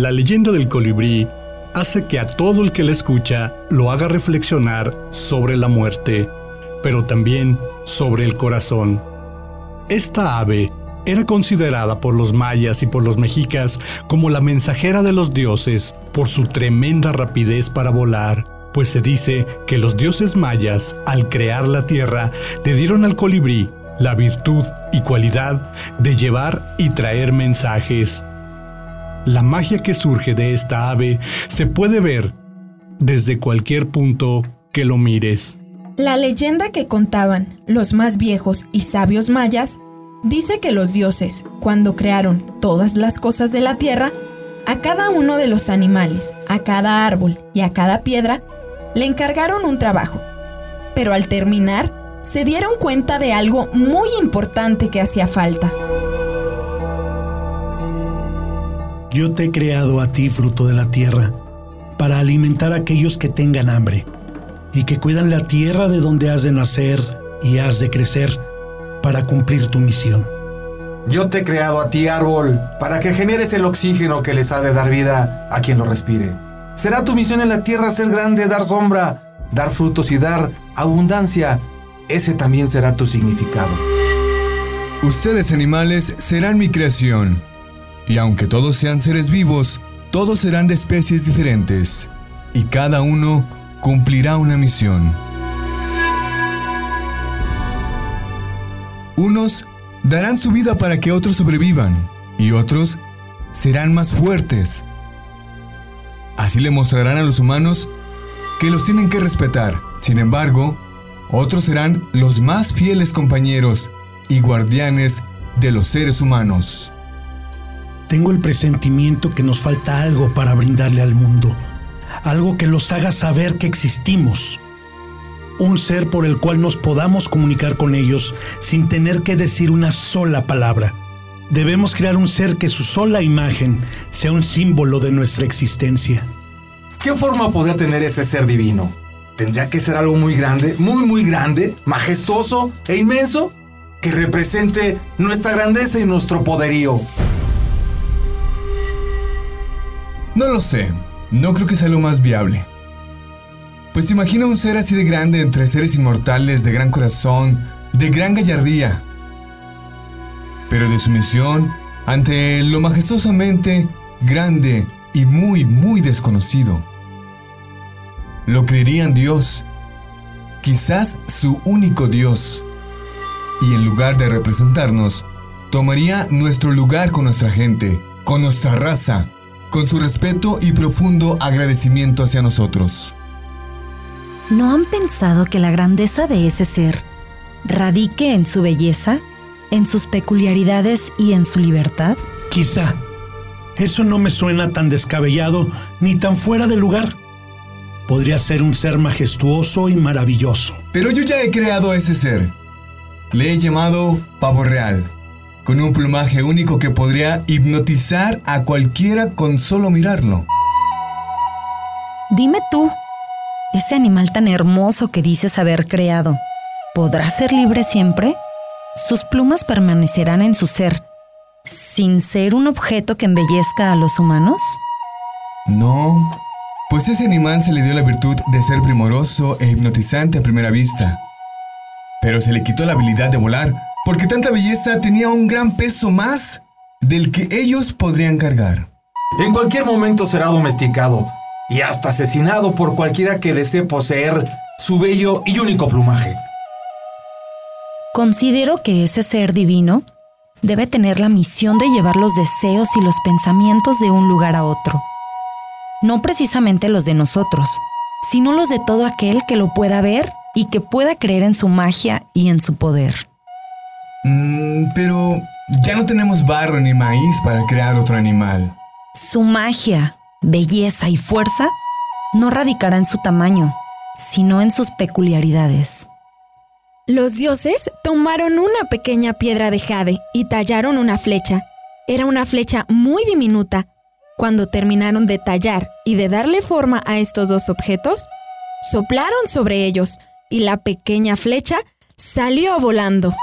La leyenda del colibrí hace que a todo el que la escucha lo haga reflexionar sobre la muerte, pero también sobre el corazón. Esta ave era considerada por los mayas y por los mexicas como la mensajera de los dioses por su tremenda rapidez para volar, pues se dice que los dioses mayas, al crear la tierra, le dieron al colibrí la virtud y cualidad de llevar y traer mensajes. La magia que surge de esta ave se puede ver desde cualquier punto que lo mires. La leyenda que contaban los más viejos y sabios mayas dice que los dioses, cuando crearon todas las cosas de la tierra, a cada uno de los animales, a cada árbol y a cada piedra, le encargaron un trabajo. Pero al terminar, se dieron cuenta de algo muy importante que hacía falta. Yo te he creado a ti, fruto de la tierra, para alimentar a aquellos que tengan hambre y que cuidan la tierra de donde has de nacer y has de crecer para cumplir tu misión. Yo te he creado a ti, árbol, para que generes el oxígeno que les ha de dar vida a quien lo respire. Será tu misión en la tierra ser grande, dar sombra, dar frutos y dar abundancia. Ese también será tu significado. Ustedes animales serán mi creación. Y aunque todos sean seres vivos, todos serán de especies diferentes. Y cada uno cumplirá una misión. Unos darán su vida para que otros sobrevivan y otros serán más fuertes. Así le mostrarán a los humanos que los tienen que respetar. Sin embargo, otros serán los más fieles compañeros y guardianes de los seres humanos. Tengo el presentimiento que nos falta algo para brindarle al mundo, algo que los haga saber que existimos un ser por el cual nos podamos comunicar con ellos sin tener que decir una sola palabra. Debemos crear un ser que su sola imagen sea un símbolo de nuestra existencia. ¿Qué forma podría tener ese ser divino? ¿Tendría que ser algo muy grande, muy muy grande, majestuoso e inmenso? Que represente nuestra grandeza y nuestro poderío. No lo sé, no creo que sea lo más viable. Pues imagina un ser así de grande entre seres inmortales, de gran corazón, de gran gallardía. Pero de su misión ante lo majestuosamente grande y muy, muy desconocido. Lo creerían Dios, quizás su único Dios. Y en lugar de representarnos, tomaría nuestro lugar con nuestra gente, con nuestra raza, con su respeto y profundo agradecimiento hacia nosotros. ¿No han pensado que la grandeza de ese ser radique en su belleza, en sus peculiaridades y en su libertad? Quizá. Eso no me suena tan descabellado ni tan fuera de lugar. Podría ser un ser majestuoso y maravilloso. Pero yo ya he creado a ese ser. Le he llamado pavo real, con un plumaje único que podría hipnotizar a cualquiera con solo mirarlo. Dime tú, ese animal tan hermoso que dices haber creado, ¿podrá ser libre siempre? ¿Sus plumas permanecerán en su ser, sin ser un objeto que embellezca a los humanos? No, pues ese animal se le dio la virtud de ser primoroso e hipnotizante a primera vista. Pero se le quitó la habilidad de volar, porque tanta belleza tenía un gran peso más del que ellos podrían cargar. En cualquier momento será domesticado, y hasta asesinado por cualquiera que desee poseer su bello y único plumaje. Considero que ese ser divino debe tener la misión de llevar los deseos y los pensamientos de un lugar a otro. No precisamente los de nosotros, sino los de todo aquel que lo pueda ver y que pueda creer en su magia y en su poder. Mm, pero ya no tenemos barro ni maíz para crear otro animal. Su magia, belleza y fuerza no radicará en su tamaño, sino en sus peculiaridades. Los dioses tomaron una pequeña piedra de jade y tallaron una flecha. Era una flecha muy diminuta. Cuando terminaron de tallar y de darle forma a estos dos objetos, soplaron sobre ellos y la pequeña flecha salió volando.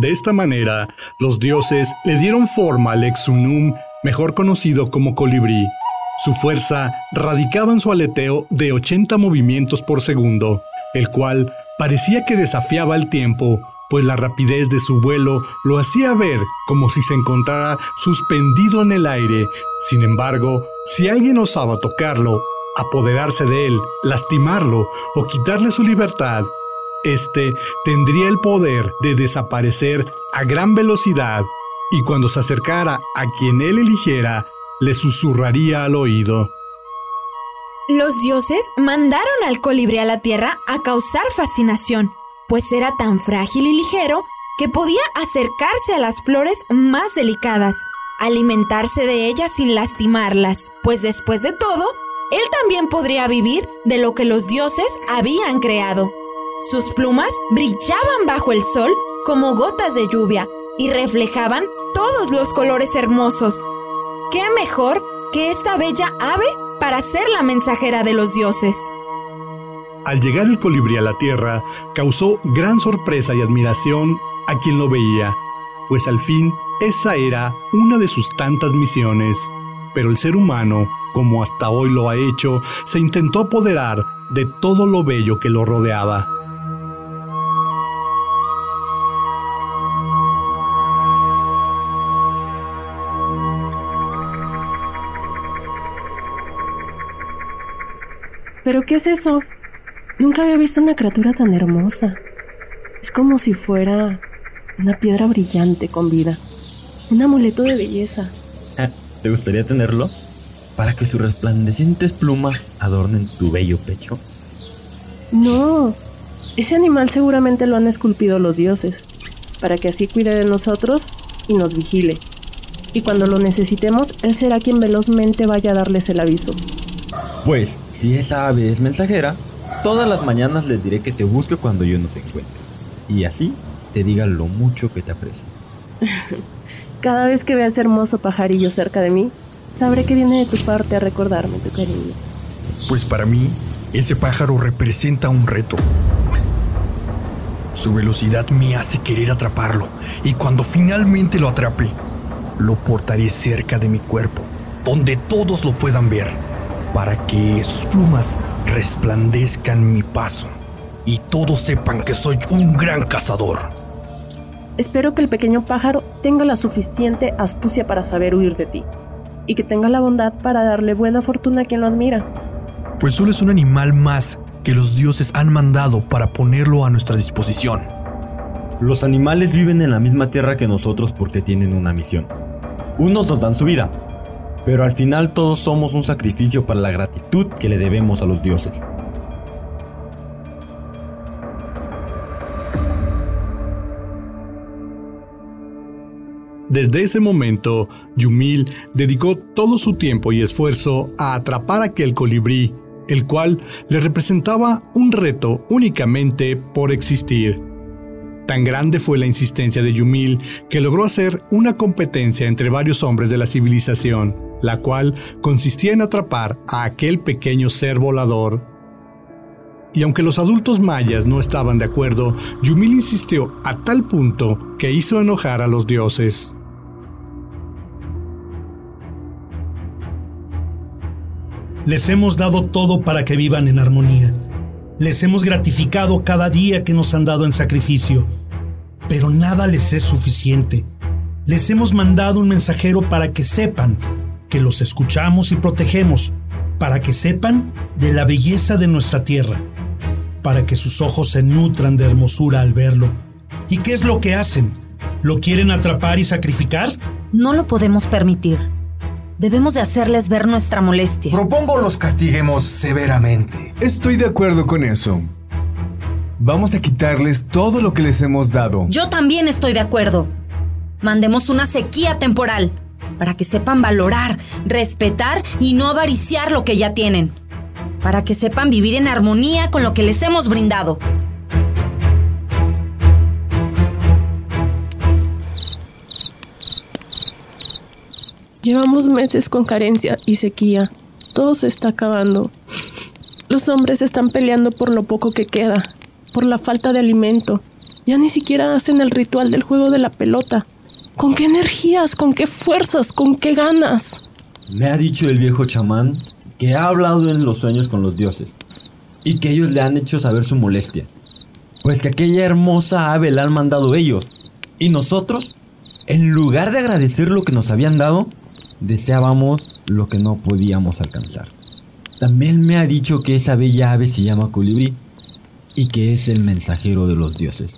De esta manera, los dioses le dieron forma al Exunum, mejor conocido como colibrí. Su fuerza radicaba en su aleteo de 80 movimientos por segundo, el cual parecía que desafiaba el tiempo, pues la rapidez de su vuelo lo hacía ver como si se encontrara suspendido en el aire. Sin embargo, si alguien osaba tocarlo, apoderarse de él, lastimarlo o quitarle su libertad, éste tendría el poder de desaparecer a gran velocidad y cuando se acercara a quien él eligiera, le susurraría al oído. Los dioses mandaron al colibrí a la tierra a causar fascinación, pues era tan frágil y ligero que podía acercarse a las flores más delicadas, alimentarse de ellas sin lastimarlas, pues después de todo, él también podría vivir de lo que los dioses habían creado. Sus plumas brillaban bajo el sol como gotas de lluvia y reflejaban todos los colores hermosos. ¿Qué mejor que esta bella ave para ser la mensajera de los dioses? Al llegar el colibrí a la tierra, causó gran sorpresa y admiración a quien lo veía, pues al fin esa era una de sus tantas misiones. Pero el ser humano, como hasta hoy lo ha hecho, se intentó apoderar de todo lo bello que lo rodeaba. ¿Pero qué es eso? Nunca había visto una criatura tan hermosa. Es como si fuera una piedra brillante con vida. Un amuleto de belleza. ¿Te gustaría tenerlo? Para que sus resplandecientes plumas adornen tu bello pecho. No, ese animal seguramente lo han esculpido los dioses, para que así cuide de nosotros y nos vigile. Y cuando lo necesitemos, él será quien velozmente vaya a darles el aviso. Pues, si esa ave es mensajera, todas las mañanas les diré que te busque cuando yo no te encuentre. Y así te diga lo mucho que te aprecio. Cada vez que veas hermoso pajarillo cerca de mí, sabré que viene de tu parte a recordarme tu cariño. Pues para mí, ese pájaro representa un reto. Su velocidad me hace querer atraparlo y cuando finalmente lo atrape, lo portaré cerca de mi cuerpo, donde todos lo puedan ver, para que sus plumas resplandezcan mi paso y todos sepan que soy un gran cazador. Espero que el pequeño pájaro tenga la suficiente astucia para saber huir de ti y que tenga la bondad para darle buena fortuna a quien lo admira. Pues solo es un animal más que los dioses han mandado para ponerlo a nuestra disposición. Los animales viven en la misma tierra que nosotros porque tienen una misión. Unos nos dan su vida, pero al final todos somos un sacrificio para la gratitud que le debemos a los dioses. Desde ese momento, Yumil dedicó todo su tiempo y esfuerzo a atrapar aquel colibrí, el cual le representaba un reto únicamente por existir. Tan grande fue la insistencia de Yumil que logró hacer una competencia entre varios hombres de la civilización, la cual consistía en atrapar a aquel pequeño ser volador y aunque los adultos mayas no estaban de acuerdo, Yumil insistió a tal punto que hizo enojar a los dioses. Les hemos dado todo para que vivan en armonía. Les hemos gratificado cada día que nos han dado en sacrificio. Pero nada les es suficiente. Les hemos mandado un mensajero para que sepan que los escuchamos y protegemos, para que sepan de la belleza de nuestra tierra para que sus ojos se nutran de hermosura al verlo. ¿Y qué es lo que hacen? ¿Lo quieren atrapar y sacrificar? No lo podemos permitir. Debemos de hacerles ver nuestra molestia. Propongo los castiguemos severamente. Estoy de acuerdo con eso. Vamos a quitarles todo lo que les hemos dado. Yo también estoy de acuerdo. Mandemos una sequía temporal para que sepan valorar, respetar y no avariciar lo que ya tienen para que sepan vivir en armonía con lo que les hemos brindado. Llevamos meses con carencia y sequía. Todo se está acabando. Los hombres están peleando por lo poco que queda, por la falta de alimento. Ya ni siquiera hacen el ritual del juego de la pelota. ¿Con qué energías? ¿Con qué fuerzas? ¿Con qué ganas? Me ha dicho el viejo chamán que ha hablado en los sueños con los dioses y que ellos le han hecho saber su molestia. Pues que aquella hermosa ave la han mandado ellos. Y nosotros, en lugar de agradecer lo que nos habían dado, deseábamos lo que no podíamos alcanzar. También me ha dicho que esa bella ave se llama colibrí y que es el mensajero de los dioses.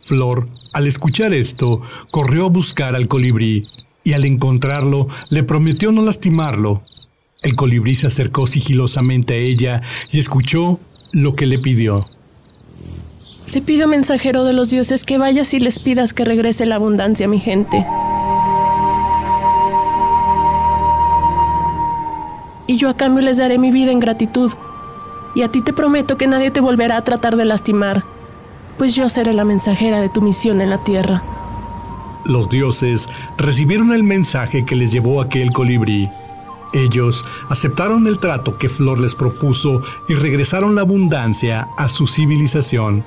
Flor, al escuchar esto, corrió a buscar al colibrí y al encontrarlo le prometió no lastimarlo. El colibrí se acercó sigilosamente a ella y escuchó lo que le pidió. Te pido, mensajero de los dioses, que vayas y les pidas que regrese la abundancia a mi gente. Y yo a cambio les daré mi vida en gratitud. Y a ti te prometo que nadie te volverá a tratar de lastimar, pues yo seré la mensajera de tu misión en la tierra. Los dioses recibieron el mensaje que les llevó aquel colibrí. Ellos aceptaron el trato que Flor les propuso y regresaron la abundancia a su civilización.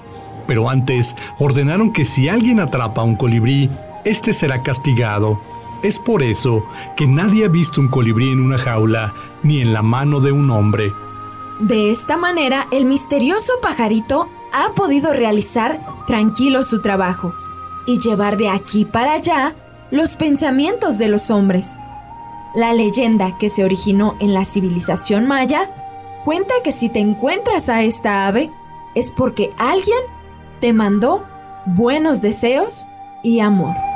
Pero antes ordenaron que si alguien atrapa a un colibrí, éste será castigado. Es por eso que nadie ha visto un colibrí en una jaula ni en la mano de un hombre. De esta manera, el misterioso pajarito ha podido realizar tranquilo su trabajo y llevar de aquí para allá los pensamientos de los hombres. La leyenda que se originó en la civilización maya cuenta que si te encuentras a esta ave es porque alguien te mandó buenos deseos y amor.